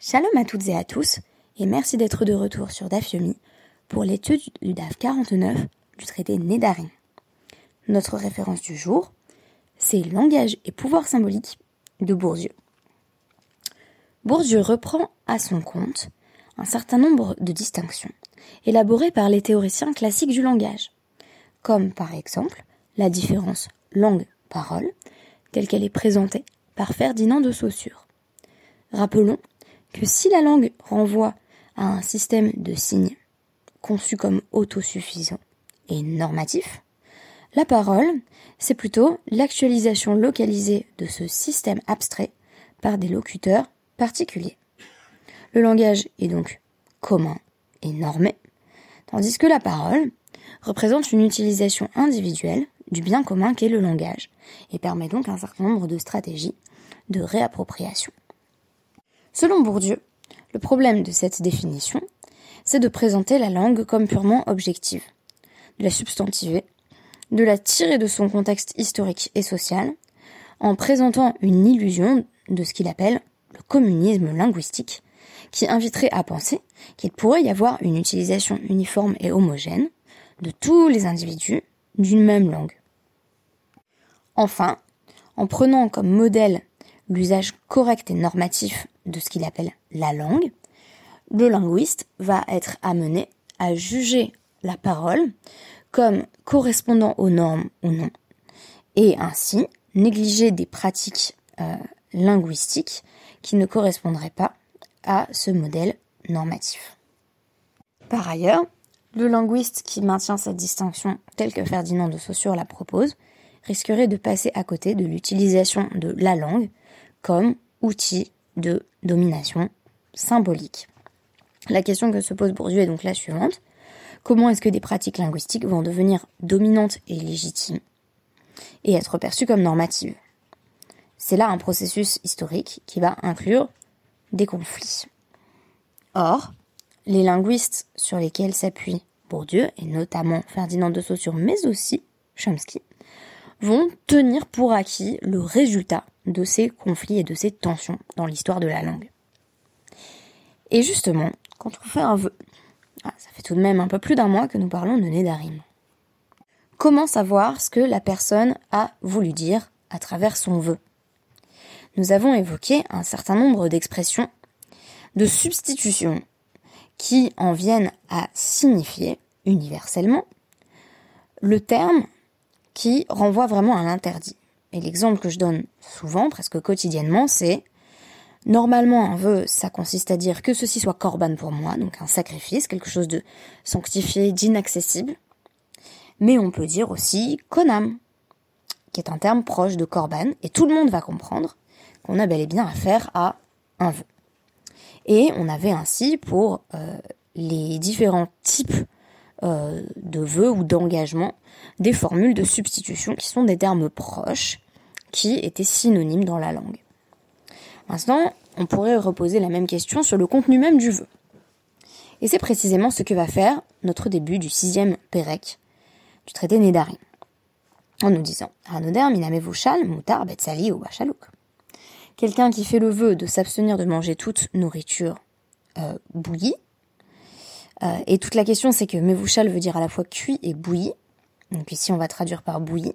Shalom à toutes et à tous, et merci d'être de retour sur DAF Yomi pour l'étude du DAF 49 du traité Nédarim. Notre référence du jour, c'est Langage et pouvoir symbolique de Bourdieu. Bourdieu reprend à son compte un certain nombre de distinctions élaborées par les théoriciens classiques du langage, comme par exemple la différence langue-parole, telle qu'elle est présentée par Ferdinand de Saussure. Rappelons si la langue renvoie à un système de signes conçu comme autosuffisant et normatif, la parole, c'est plutôt l'actualisation localisée de ce système abstrait par des locuteurs particuliers. Le langage est donc commun et normé, tandis que la parole représente une utilisation individuelle du bien commun qu'est le langage et permet donc un certain nombre de stratégies de réappropriation. Selon Bourdieu, le problème de cette définition, c'est de présenter la langue comme purement objective, de la substantiver, de la tirer de son contexte historique et social, en présentant une illusion de ce qu'il appelle le communisme linguistique, qui inviterait à penser qu'il pourrait y avoir une utilisation uniforme et homogène de tous les individus d'une même langue. Enfin, en prenant comme modèle l'usage correct et normatif de ce qu'il appelle la langue, le linguiste va être amené à juger la parole comme correspondant aux normes ou non, et ainsi négliger des pratiques euh, linguistiques qui ne correspondraient pas à ce modèle normatif. Par ailleurs, le linguiste qui maintient cette distinction telle que Ferdinand de Saussure la propose risquerait de passer à côté de l'utilisation de la langue comme outil de domination symbolique. La question que se pose Bourdieu est donc la suivante. Comment est-ce que des pratiques linguistiques vont devenir dominantes et légitimes et être perçues comme normatives? C'est là un processus historique qui va inclure des conflits. Or, les linguistes sur lesquels s'appuie Bourdieu, et notamment Ferdinand de Saussure, mais aussi Chomsky, vont tenir pour acquis le résultat de ces conflits et de ces tensions dans l'histoire de la langue. Et justement, quand on fait un vœu, ah, ça fait tout de même un peu plus d'un mois que nous parlons de Nédarim. Comment savoir ce que la personne a voulu dire à travers son vœu? Nous avons évoqué un certain nombre d'expressions de substitution qui en viennent à signifier universellement le terme qui renvoie vraiment à l'interdit. Et l'exemple que je donne souvent, presque quotidiennement, c'est normalement un vœu, ça consiste à dire que ceci soit corban pour moi, donc un sacrifice, quelque chose de sanctifié, d'inaccessible. Mais on peut dire aussi konam, qui est un terme proche de korban, et tout le monde va comprendre qu'on a bel et bien affaire à un vœu. Et on avait ainsi pour euh, les différents types euh, de vœux ou d'engagement des formules de substitution qui sont des termes proches qui étaient synonymes dans la langue. Maintenant, on pourrait reposer la même question sur le contenu même du vœu. Et c'est précisément ce que va faire notre début du sixième Pérec du traité Nédarim. En nous disant, Hanoder minamevushal mutar betsali ou. Quelqu'un qui fait le vœu de s'abstenir de manger toute nourriture euh, bouillie. Euh, et toute la question c'est que mevushal veut dire à la fois cuit et bouilli. Donc ici on va traduire par bouilli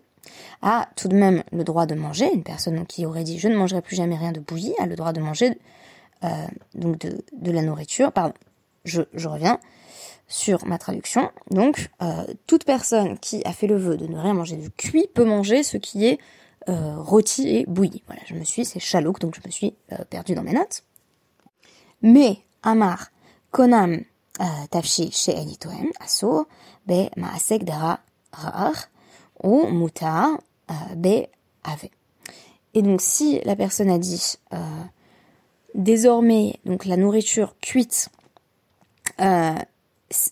a tout de même le droit de manger. Une personne qui aurait dit je ne mangerai plus jamais rien de bouilli a le droit de manger euh, donc de, la nourriture. Pardon, je, reviens sur ma traduction. Donc euh, toute personne qui a fait le vœu de ne rien manger de cuit peut manger ce qui est euh, rôti et bouilli. Voilà, je me suis, c'est chalouk, donc je me suis perdu dans mes notes. Mais Amar Konam Tafshi chez Enitoem Aso Be Maasek Dara Ra'ar ou muta b ave. Et donc si la personne a dit euh, désormais donc la nourriture cuite euh,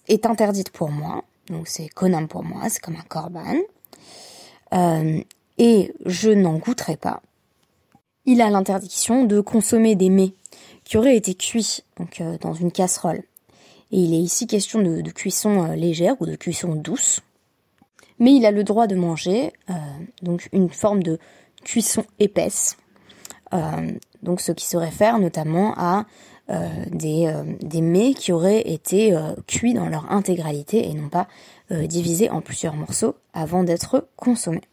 est interdite pour moi, donc c'est konam pour moi, c'est comme un korban, et je n'en goûterai pas. Il a l'interdiction de consommer des mets qui auraient été cuits donc dans une casserole. Et il est ici question de cuisson légère ou de cuisson douce mais il a le droit de manger euh, donc une forme de cuisson épaisse. Euh, donc ce qui se réfère notamment à des, des mets qui auraient été cuits dans leur intégralité et non pas divisés en plusieurs morceaux avant d'être consommés.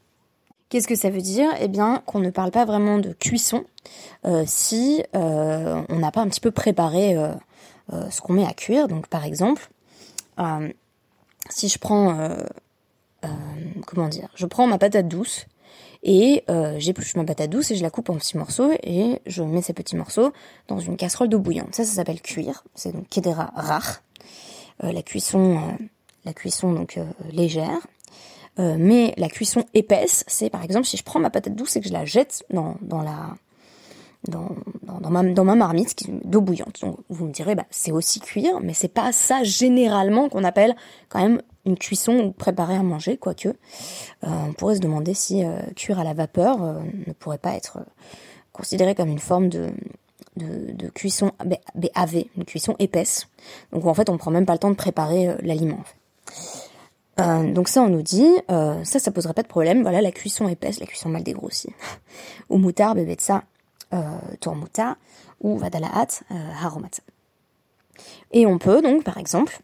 Qu'est-ce que ça veut dire? Eh bien qu'on ne parle pas vraiment de cuisson si on n'a pas un petit peu préparé ce qu'on met à cuire. Donc par exemple, si je prends comment dire, je prends ma patate douce et euh, j'épluche ma patate douce et je la coupe en petits morceaux et je mets ces petits morceaux dans une casserole d'eau bouillante. Ça, ça s'appelle cuire. C'est donc kedera rare. Euh, la cuisson, euh, la cuisson donc légère. mais la cuisson épaisse, c'est par exemple si je prends ma patate douce et que je la jette dans, dans la dans, dans, ma, dans ma marmite d'eau bouillante. Donc vous me direz, bah, c'est aussi cuire, mais c'est pas ça généralement qu'on appelle quand même une cuisson ou préparer à manger, quoique. Euh, on pourrait se demander si euh, cuire à la vapeur euh, ne pourrait pas être considéré comme une forme de, de, cuisson BAV, une cuisson épaisse. Donc en fait on prend même pas le temps de préparer l'aliment. donc ça on nous dit, ça ça poserait pas de problème, voilà la cuisson épaisse, la cuisson mal dégrossie. ou moutar, bébé de ça, ou vadalaat, haromat. Et on peut donc par exemple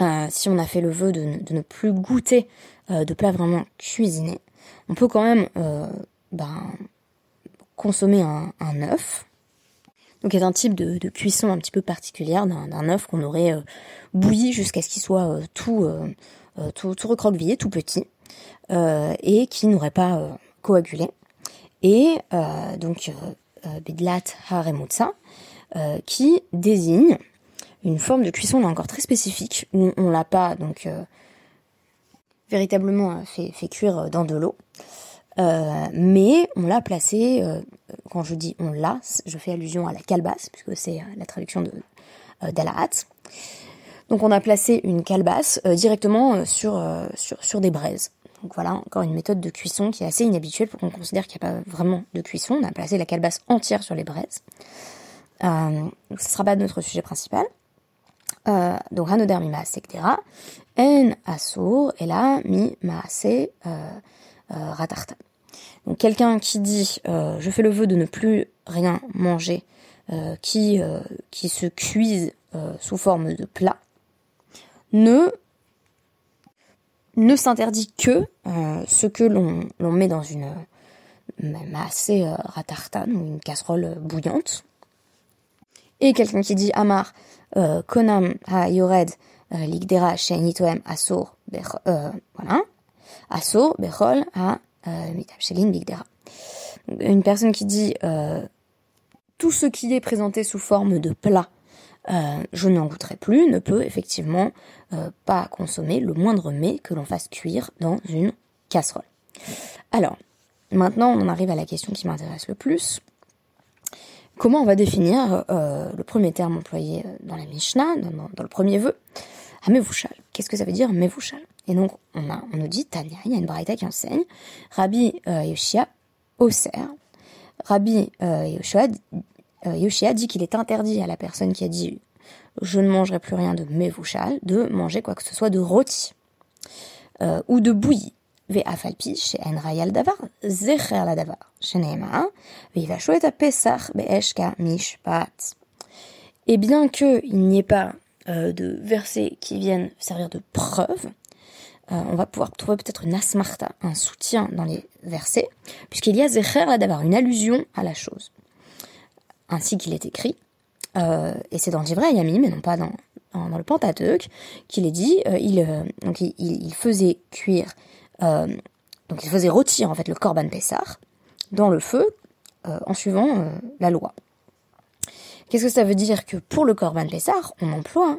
euh, si on a fait le vœu de, ne plus goûter euh, de plats vraiment cuisinés, on peut quand même euh, ben, consommer un, œuf. Donc a un type de, cuisson un petit peu particulière d'un œuf qu'on aurait bouilli jusqu'à ce qu'il soit tout, tout, tout recroquevillé, tout petit, et qui n'aurait pas coagulé. Et donc bidlat haremutsa, qui désigne une forme de cuisson là encore très spécifique où on l'a pas donc euh, véritablement euh, fait, cuire euh, dans de l'eau, mais on l'a placé. quand je dis on l'a, je fais allusion à la calebasse puisque c'est la traduction de d'Alahat. Donc on a placé une calebasse directement sur, sur sur des braises. Donc voilà, encore une méthode de cuisson qui est assez inhabituelle pour qu'on considère qu'il n'y a pas vraiment de cuisson. On a placé la calebasse entière sur les braises. Euh, ce ne sera pas notre sujet principal. Euh, donc hanoder mi en asur et là mi maase euh, euh, ratarta. Donc quelqu'un qui dit je fais le vœu de ne plus rien manger, qui qui se cuise sous forme de plat, ne ne s'interdit que ce que l'on met dans une masse ratartan ou une casserole bouillante. Et quelqu'un qui dit Amar konam ha yored ligdera shenitoem asur voilà asur bechol ha mitabshelin ligdera. Une personne qui dit euh, tout ce qui est présenté sous forme de plat, euh, je n'en goûterai plus, ne peut effectivement euh, pas consommer le moindre mets que l'on fasse cuire dans une casserole. Alors, maintenant on en arrive à la question qui m'intéresse le plus. Comment on va définir euh, le premier terme employé euh, dans la Mishnah, dans, le premier vœu? Amevushal. Qu'est-ce que ça veut dire Mevushal Et donc, on, a, on nous dit, Tania, il y a une braïta qui enseigne, Rabbi euh, Yoshia Oser. Rabbi euh, Yoshia dit qu'il est interdit à la personne qui a dit je ne mangerai plus rien de Mevushal de manger quoi que ce soit de rôti ou de bouilli. Et bien qu'il n'y ait pas euh, de versets qui viennent servir de preuve, euh, on va pouvoir trouver peut-être une asmarta, un soutien dans les versets, puisqu'il y a zecher la une allusion à la chose. Ainsi qu'il est écrit, euh, et c'est dans Divrei Yami, mais non pas dans, dans, le Pentateuque, qu'il est dit, il, donc il, faisait cuire euh, donc il faisait rôtir en le Corban Pessar dans le feu euh, en suivant euh, la loi. Qu'est-ce que ça veut dire que pour le Corban Pessar, on emploie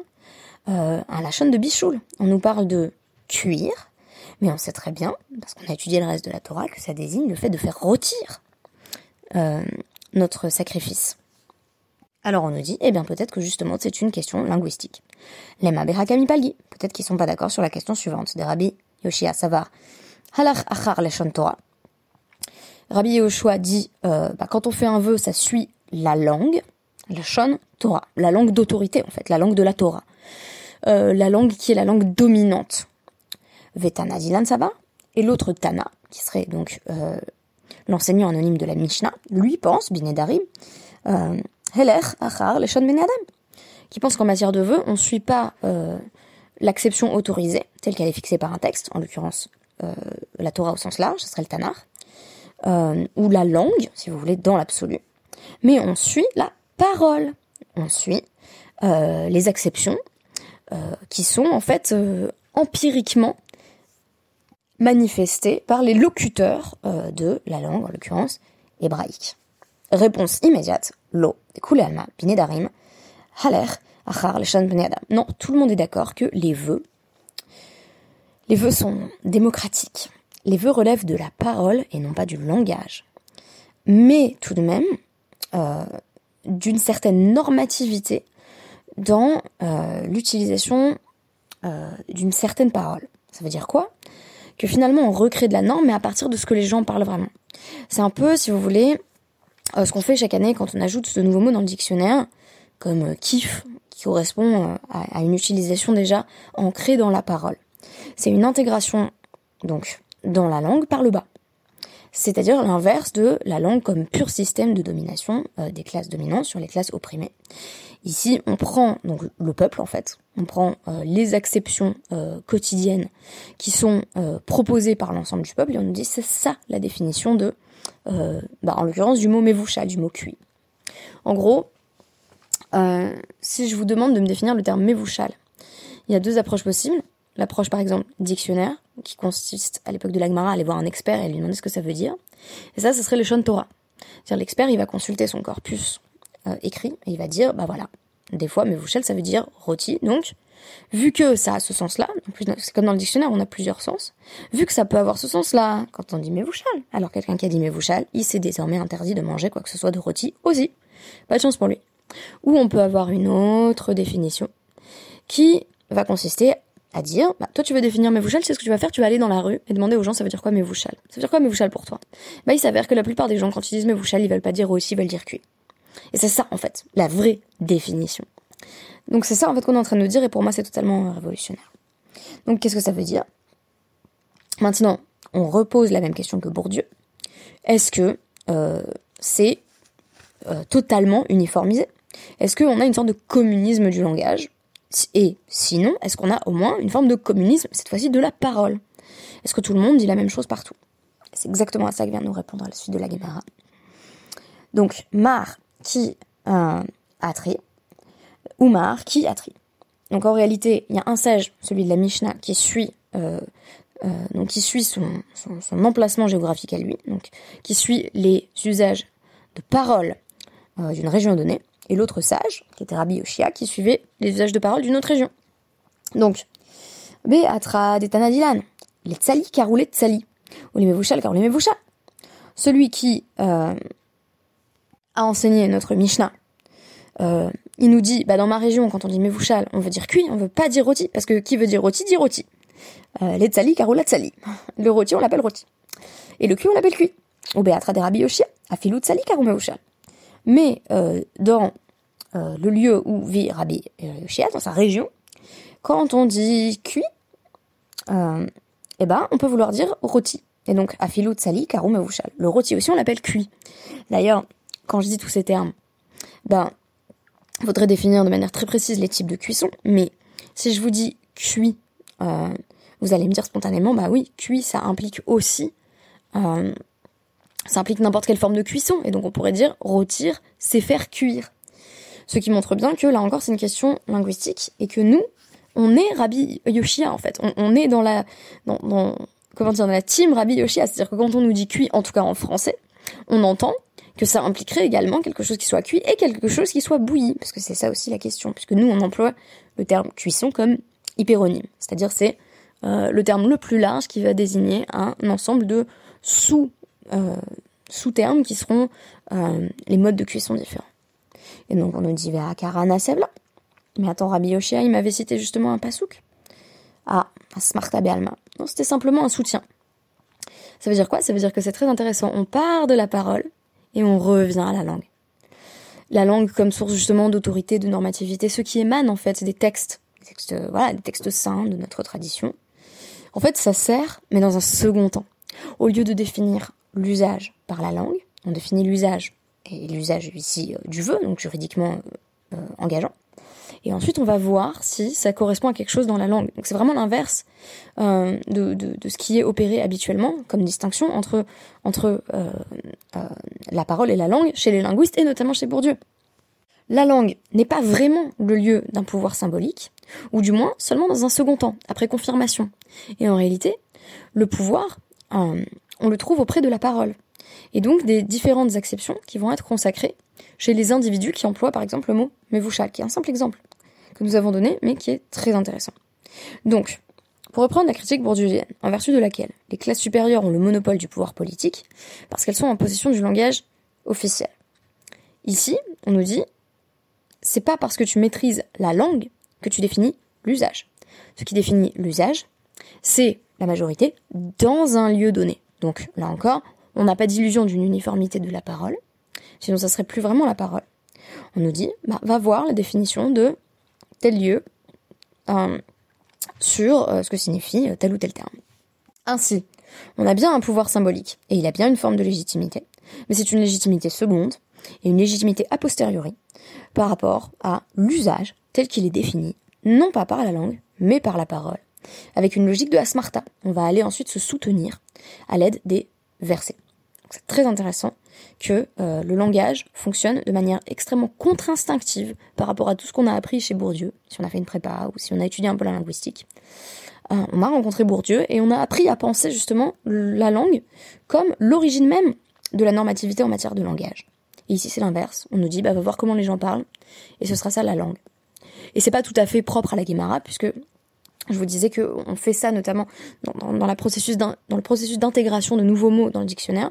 hein, un lachon de bichoul. On nous parle de cuire, mais on sait très bien, parce qu'on a étudié le reste de la Torah, que ça désigne le fait de faire rôtir notre sacrifice. Alors on nous dit, eh bien peut-être que justement c'est une question linguistique. Les Maberakami Palgi, peut-être qu'ils sont pas d'accord sur la question suivante des Yoshia Savar, Halach Achar Leshon Torah. Rabbi Yoshua dit, euh, bah, quand on fait un vœu, ça suit la langue, Leshon Torah, la langue d'autorité en fait, la langue de la Torah, euh, la langue qui est la langue dominante. Vetana Dilan Saba, et l'autre Tana, qui serait donc euh, l'enseignant anonyme de la Mishnah, lui pense, Binedari, Heler achar leshon adam, qui pense qu'en matière de vœux, on ne suit pas l'acception autorisée, telle qu'elle est fixée par un texte, en l'occurrence euh, la Torah au sens large, ce serait le Tanar, euh, ou la langue, si vous voulez, dans l'absolu, mais on suit la parole, on suit euh, les acceptions qui sont en fait empiriquement manifestées par les locuteurs de la langue, en l'occurrence hébraïque. Réponse immédiate, lo, coulé alma, darim, haler. Non, tout le monde est d'accord que les vœux, les vœux sont démocratiques. Les vœux relèvent de la parole et non pas du langage. Mais tout de même, euh, d'une certaine normativité dans euh, l'utilisation euh, d'une certaine parole. Ça veut dire quoi? Que finalement on recrée de la norme, mais à partir de ce que les gens parlent vraiment. C'est un peu, si vous voulez, ce qu'on fait chaque année quand on ajoute de nouveaux mots dans le dictionnaire, comme euh, kiff, qui correspond euh, à, une utilisation déjà ancrée dans la parole. C'est une intégration, donc, dans la langue par le bas c'est-à-dire l'inverse de la langue comme pur système de domination euh, des classes dominantes sur les classes opprimées. Ici, on prend le peuple en fait, on prend les acceptions quotidiennes qui sont proposées par l'ensemble du peuple et on nous dit c'est ça la définition de, bah, en l'occurrence du mot mevoucha, du mot cuit. En gros, euh, si je vous demande de me définir le terme mevouchal, il y a deux approches possibles. L'approche par exemple dictionnaire, qui consiste à l'époque de l'Agmara à aller voir un expert et lui demander ce que ça veut dire. Et ça, ce serait le Shon Torah. C'est-à-dire l'expert, il va consulter son corpus euh, écrit et il va dire, bah voilà, des fois, mevouchel, ça veut dire rôti. Donc, vu que ça a ce sens-là, c'est comme dans le dictionnaire, on a plusieurs sens. Vu que ça peut avoir ce sens-là quand on dit mevouchal, alors quelqu'un qui a dit mevouchal, il s'est désormais interdit de manger quoi que ce soit de rôti aussi. Pas de chance pour lui. Ou on peut avoir une autre définition qui va consister à dire, bah, toi tu veux définir mevouchal, c'est ce que tu vas faire, tu vas aller dans la rue et demander aux gens ça veut dire quoi mevouchal. Ça veut dire quoi mevouchal pour toi? Bah il s'avère que la plupart des gens quand ils disent mevouchal, ils veulent pas dire aussi, ils veulent dire cuit. Et c'est ça en fait, la vraie définition. Donc c'est ça en fait qu'on est en train de nous dire et pour moi c'est totalement euh, révolutionnaire. Donc qu'est-ce que ça veut dire? Maintenant, on repose la même question que Bourdieu. Est-ce que euh, c'est euh, totalement uniformisé? Est-ce qu'on a une sorte de communisme du langage? Et sinon, est-ce qu'on a au moins une forme de communisme, cette fois-ci de la parole? Est-ce que tout le monde dit la même chose partout? C'est exactement à ça que vient nous répondre la suite de la Gemara. Donc, Mar qui euh, a tri, ou Mar qui a tri. Donc en réalité, il y a un sage, celui de la Mishnah, qui suit, euh, euh, son, emplacement géographique à lui, qui suit les usages de parole d'une région donnée et l'autre sage, qui était Rabbi Yoshia, qui suivait les usages de parole d'une autre région. Donc, Be'atra detanadilan, les tsali karou les tsali, ou les mevoucha karou les mevoucha. Celui qui euh, a enseigné notre Mishnah, euh, il nous dit, bah dans ma région, quand on dit mevouchal, on veut dire cuit, on veut pas dire rôti, parce que qui veut dire rôti dit rôti. Euh, les tsali karou la tsali. Le rôti, on l'appelle rôti. Et le cuit, on l'appelle cuit. Ou Be'atra de Rabbi Yoshia, afilou tsali karou mevouchal? Mais dans euh, le lieu où vit Rabbi Yoshia, dans sa région, quand on dit cuit, euh, eh ben, on peut vouloir dire rôti. Et donc, afilut sali karum avushal. Le rôti aussi, on l'appelle cuit. D'ailleurs, quand je dis tous ces termes, ben, faudrait définir de manière très précise les types de cuisson. Mais si je vous dis cuit, euh, vous allez me dire spontanément, bah oui, cuit, ça implique aussi ça implique n'importe quelle forme de cuisson, et donc on pourrait dire rôtir, c'est faire cuire. Ce qui montre bien que là encore c'est une question linguistique, et que nous, on est Rabbi Yoshia en fait. On, est dans la, dans, la team Rabbi Yoshia, c'est-à-dire que quand on nous dit cuit, en tout cas en français, on entend que ça impliquerait également quelque chose qui soit cuit et quelque chose qui soit bouilli, parce que c'est ça aussi la question, puisque nous on emploie le terme cuisson comme hyperonyme, c'est-à-dire c'est euh, le terme le plus large qui va désigner un ensemble de sous euh, sous-termes qui seront euh, les modes de cuisson différents. Et donc on nous dit Karana Sebla. Mais attends, Rabbi Yoshia, il m'avait cité justement un pasouk. Ah, Smarta Bealma. Non, c'était simplement un soutien. Ça veut dire quoi? Ça veut dire que c'est très intéressant. On part de la parole et on revient à la langue. La langue comme source justement d'autorité, de normativité, ce qui émane en fait des textes, des textes, voilà, des textes saints de notre tradition. En fait, ça sert, mais dans un second temps. Au lieu de définir l'usage par la langue, on définit l'usage et l'usage ici du vœu, donc juridiquement engageant. Et ensuite, on va voir si ça correspond à quelque chose dans la langue. Donc c'est vraiment l'inverse euh, de, ce qui est opéré habituellement comme distinction entre, entre euh, euh, la parole et la langue chez les linguistes et notamment chez Bourdieu. La langue n'est pas vraiment le lieu d'un pouvoir symbolique, ou du moins seulement dans un second temps, après confirmation. Et en réalité, le pouvoir, euh, on le trouve auprès de la parole. Et donc des différentes acceptions qui vont être consacrées chez les individus qui emploient par exemple le mot mevouchal, qui est un simple exemple que nous avons donné, mais qui est très intéressant. Donc, pour reprendre la critique bourdieusienne, en vertu de laquelle les classes supérieures ont le monopole du pouvoir politique, parce qu'elles sont en possession du langage officiel. Ici, on nous dit, c'est pas parce que tu maîtrises la langue que tu définis l'usage. Ce qui définit l'usage, c'est la majorité dans un lieu donné. Donc, là encore, on n'a pas d'illusion d'une uniformité de la parole, sinon ça serait plus vraiment la parole. On nous dit, bah, va voir la définition de tel lieu euh, sur euh, ce que signifie euh, tel ou tel terme. Ainsi, on a bien un pouvoir symbolique, et il a bien une forme de légitimité, mais c'est une légitimité seconde, et une légitimité a posteriori, par rapport à l'usage tel qu'il est défini, non pas par la langue, mais par la parole, avec une logique de asmarta. On va aller ensuite se soutenir à l'aide des versets. C'est très intéressant que euh, le langage fonctionne de manière extrêmement contre-instinctive par rapport à tout ce qu'on a appris chez Bourdieu, si on a fait une prépa ou si on a étudié un peu la linguistique. Euh, on a rencontré Bourdieu et on a appris à penser justement la langue comme l'origine même de la normativité en matière de langage. Et ici c'est l'inverse, on nous dit bah va voir comment les gens parlent et ce sera ça la langue. Et c'est pas tout à fait propre à la Guémara puisque je vous disais qu'on fait ça notamment dans, le processus d'intégration de nouveaux mots dans le dictionnaire.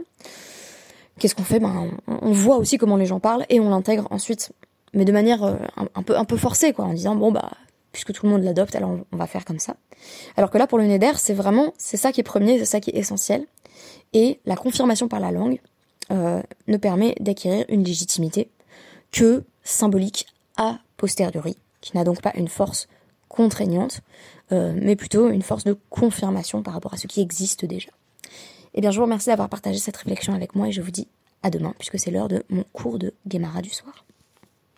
Qu'est-ce qu'on fait? Ben, on, voit aussi comment les gens parlent et on l'intègre ensuite, mais de manière euh, un, peu un peu forcée, quoi, en disant bon bah puisque tout le monde l'adopte, alors on, va faire comme ça. Alors que là, pour le Neder, c'est vraiment c'est ça qui est premier, c'est ça qui est essentiel, et la confirmation par la langue euh, ne permet d'acquérir une légitimité que symbolique a posteriori, qui n'a donc pas une force contraignante, euh, mais plutôt une force de confirmation par rapport à ce qui existe déjà. Eh bien, je vous remercie d'avoir partagé cette réflexion avec moi et je vous dis à demain, puisque c'est l'heure de mon cours de Guémara du soir.